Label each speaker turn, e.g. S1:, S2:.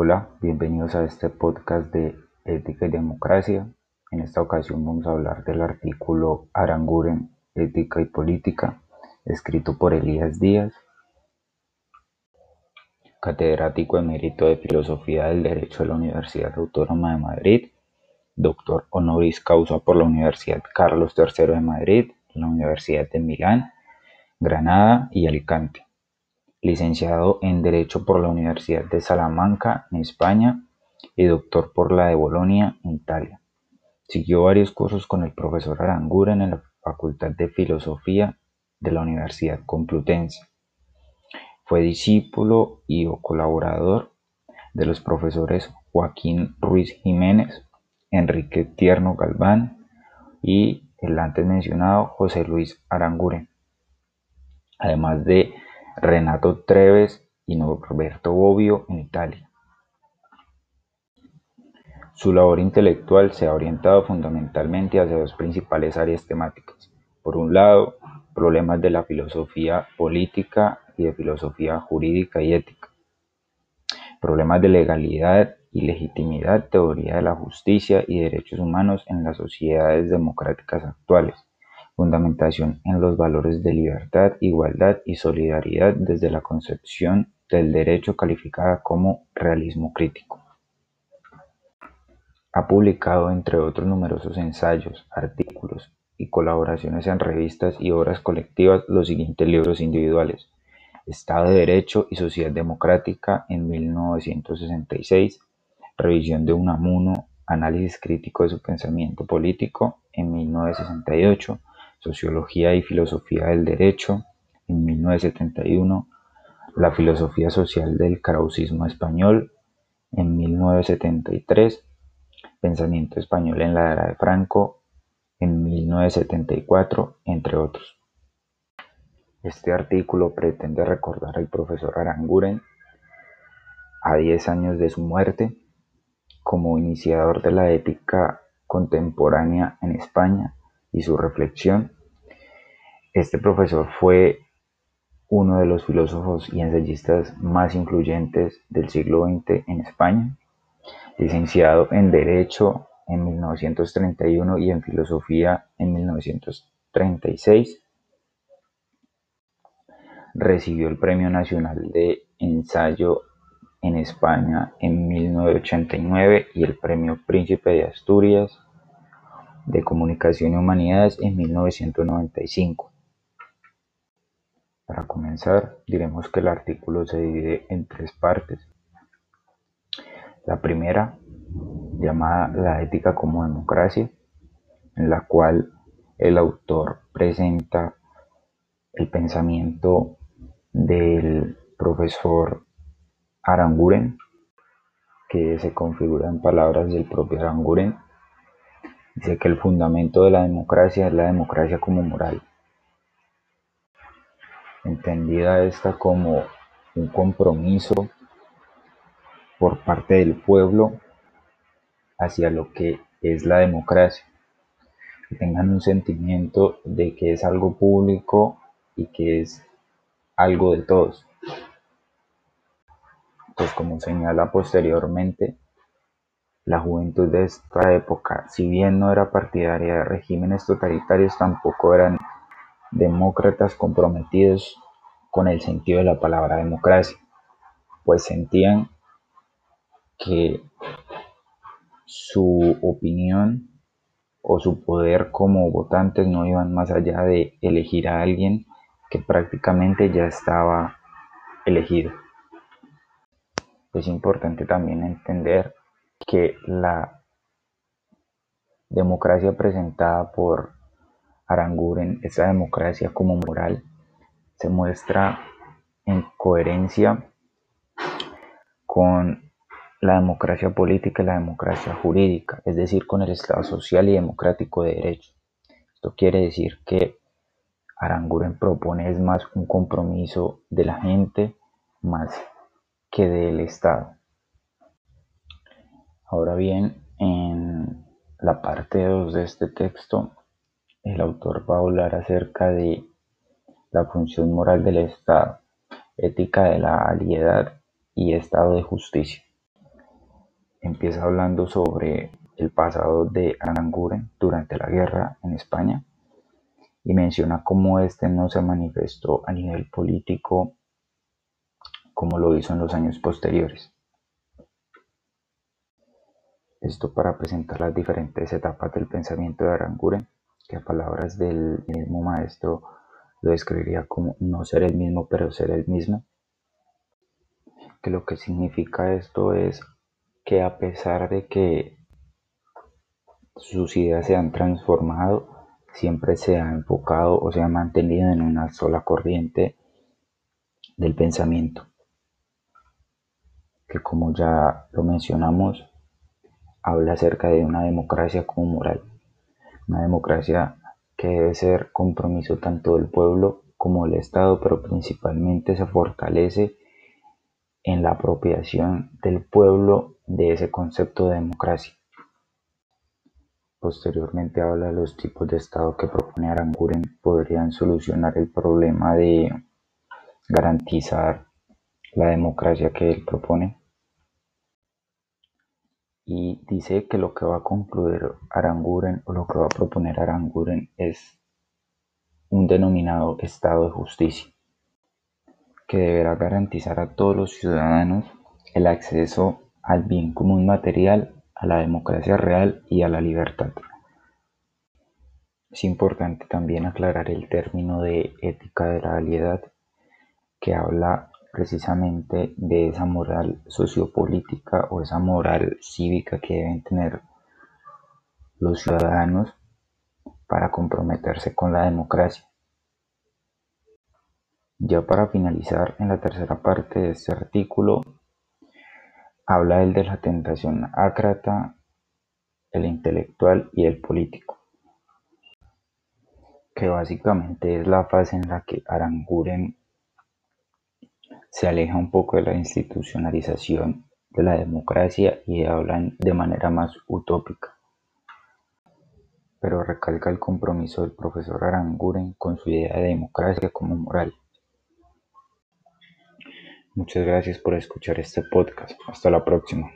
S1: Hola, bienvenidos a este podcast de Ética y Democracia. En esta ocasión vamos a hablar del artículo Aranguren, Ética y Política, escrito por Elías Díaz, catedrático emérito de Filosofía del Derecho de la Universidad Autónoma de Madrid, doctor honoris causa por la Universidad Carlos III de Madrid, la Universidad de Milán, Granada y Alicante licenciado en Derecho por la Universidad de Salamanca, en España, y doctor por la de Bolonia, en Italia. Siguió varios cursos con el profesor Aranguren en la Facultad de Filosofía de la Universidad Complutense. Fue discípulo y colaborador de los profesores Joaquín Ruiz Jiménez, Enrique Tierno Galván y el antes mencionado José Luis Aranguren, además de Renato Treves y Norberto Bobbio en Italia. Su labor intelectual se ha orientado fundamentalmente hacia dos principales áreas temáticas. Por un lado, problemas de la filosofía política y de filosofía jurídica y ética. Problemas de legalidad y legitimidad, teoría de la justicia y derechos humanos en las sociedades democráticas actuales fundamentación en los valores de libertad, igualdad y solidaridad desde la concepción del derecho calificada como realismo crítico. Ha publicado, entre otros numerosos ensayos, artículos y colaboraciones en revistas y obras colectivas los siguientes libros individuales. Estado de Derecho y Sociedad Democrática en 1966, Revisión de Unamuno, Análisis crítico de su pensamiento político en 1968, Sociología y Filosofía del Derecho, en 1971, La filosofía social del krausismo español, en 1973, Pensamiento español en la era de Franco, en 1974, entre otros. Este artículo pretende recordar al profesor Aranguren a 10 años de su muerte como iniciador de la ética contemporánea en España y su reflexión. Este profesor fue uno de los filósofos y ensayistas más influyentes del siglo XX en España, licenciado en Derecho en 1931 y en Filosofía en 1936. Recibió el Premio Nacional de Ensayo en España en 1989 y el Premio Príncipe de Asturias de Comunicación y Humanidades en 1995. Para comenzar, diremos que el artículo se divide en tres partes. La primera, llamada La ética como democracia, en la cual el autor presenta el pensamiento del profesor Aranguren, que se configura en palabras del propio Aranguren Dice que el fundamento de la democracia es la democracia como moral, entendida esta como un compromiso por parte del pueblo hacia lo que es la democracia, que tengan un sentimiento de que es algo público y que es algo de todos. Pues como señala posteriormente, la juventud de esta época, si bien no era partidaria de regímenes totalitarios, tampoco eran demócratas comprometidos con el sentido de la palabra democracia, pues sentían que su opinión o su poder como votantes no iban más allá de elegir a alguien que prácticamente ya estaba elegido. Es importante también entender que la democracia presentada por Aranguren, esa democracia como moral, se muestra en coherencia con la democracia política y la democracia jurídica, es decir, con el Estado social y democrático de derecho. Esto quiere decir que Aranguren propone es más un compromiso de la gente más que del Estado. Ahora bien, en la parte 2 de este texto, el autor va a hablar acerca de la función moral del Estado, ética de la aliedad y estado de justicia. empieza hablando sobre el pasado de Aranguren durante la guerra en España y menciona cómo este no se manifestó a nivel político como lo hizo en los años posteriores. Esto para presentar las diferentes etapas del pensamiento de Aranguren, que a palabras del mismo maestro lo describiría como no ser el mismo pero ser el mismo. Que lo que significa esto es que a pesar de que sus ideas se han transformado, siempre se ha enfocado o se ha mantenido en una sola corriente del pensamiento, que como ya lo mencionamos, habla acerca de una democracia como moral, una democracia que debe ser compromiso tanto del pueblo como del Estado, pero principalmente se fortalece en la apropiación del pueblo de ese concepto de democracia. Posteriormente habla de los tipos de Estado que propone Aranguren podrían solucionar el problema de garantizar la democracia que él propone y dice que lo que va a concluir Aranguren o lo que va a proponer Aranguren es un denominado Estado de Justicia, que deberá garantizar a todos los ciudadanos el acceso al bien común material, a la democracia real y a la libertad. Es importante también aclarar el término de ética de la realidad que habla precisamente de esa moral sociopolítica o esa moral cívica que deben tener los ciudadanos para comprometerse con la democracia. Ya para finalizar, en la tercera parte de este artículo, habla el de la tentación ácrata, el intelectual y el político, que básicamente es la fase en la que Aranguren se aleja un poco de la institucionalización de la democracia y hablan de manera más utópica. Pero recalca el compromiso del profesor Aranguren con su idea de democracia como moral. Muchas gracias por escuchar este podcast. Hasta la próxima.